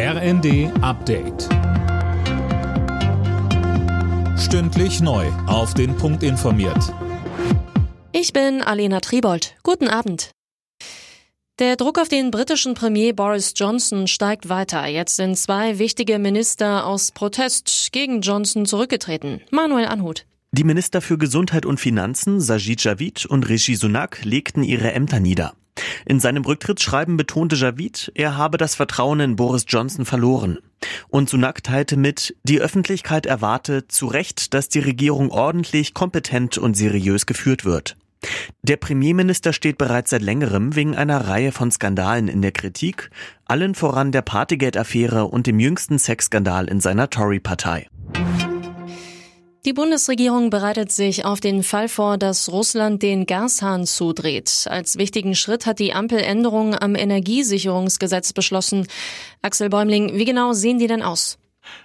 RND Update. Stündlich neu. Auf den Punkt informiert. Ich bin Alena Tribold. Guten Abend. Der Druck auf den britischen Premier Boris Johnson steigt weiter. Jetzt sind zwei wichtige Minister aus Protest gegen Johnson zurückgetreten. Manuel Anhut. Die Minister für Gesundheit und Finanzen, Sajid Javid und Rishi Sunak, legten ihre Ämter nieder. In seinem Rücktrittsschreiben betonte Javid, er habe das Vertrauen in Boris Johnson verloren. Und Sunak teilte mit, die Öffentlichkeit erwarte zu Recht, dass die Regierung ordentlich, kompetent und seriös geführt wird. Der Premierminister steht bereits seit längerem wegen einer Reihe von Skandalen in der Kritik, allen voran der Partygate-Affäre und dem jüngsten Sexskandal in seiner Tory-Partei. Die Bundesregierung bereitet sich auf den Fall vor, dass Russland den Gashahn zudreht. Als wichtigen Schritt hat die Ampel Änderungen am Energiesicherungsgesetz beschlossen. Axel Bäumling, wie genau sehen die denn aus?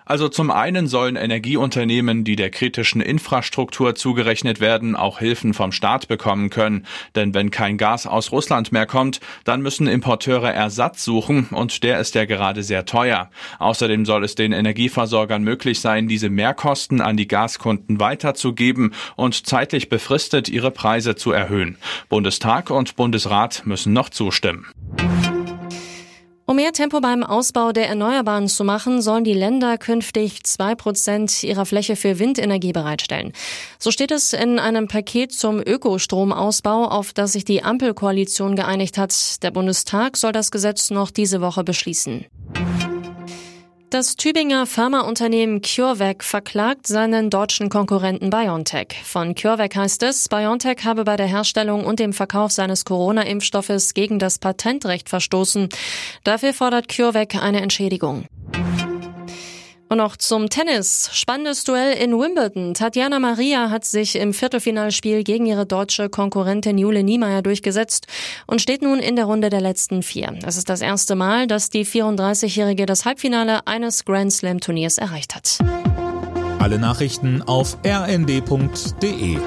Also zum einen sollen Energieunternehmen, die der kritischen Infrastruktur zugerechnet werden, auch Hilfen vom Staat bekommen können. Denn wenn kein Gas aus Russland mehr kommt, dann müssen Importeure Ersatz suchen und der ist ja gerade sehr teuer. Außerdem soll es den Energieversorgern möglich sein, diese Mehrkosten an die Gaskunden weiterzugeben und zeitlich befristet ihre Preise zu erhöhen. Bundestag und Bundesrat müssen noch zustimmen. Um mehr Tempo beim Ausbau der Erneuerbaren zu machen, sollen die Länder künftig zwei Prozent ihrer Fläche für Windenergie bereitstellen. So steht es in einem Paket zum Ökostromausbau, auf das sich die Ampelkoalition geeinigt hat. Der Bundestag soll das Gesetz noch diese Woche beschließen. Das Tübinger Pharmaunternehmen CureVac verklagt seinen deutschen Konkurrenten BioNTech. Von CureVac heißt es, BioNTech habe bei der Herstellung und dem Verkauf seines Corona-Impfstoffes gegen das Patentrecht verstoßen. Dafür fordert CureVac eine Entschädigung. Und noch zum Tennis. Spannendes Duell in Wimbledon. Tatjana Maria hat sich im Viertelfinalspiel gegen ihre deutsche Konkurrentin Jule Niemeyer durchgesetzt und steht nun in der Runde der letzten vier. Es ist das erste Mal, dass die 34-Jährige das Halbfinale eines Grand Slam Turniers erreicht hat. Alle Nachrichten auf rnd.de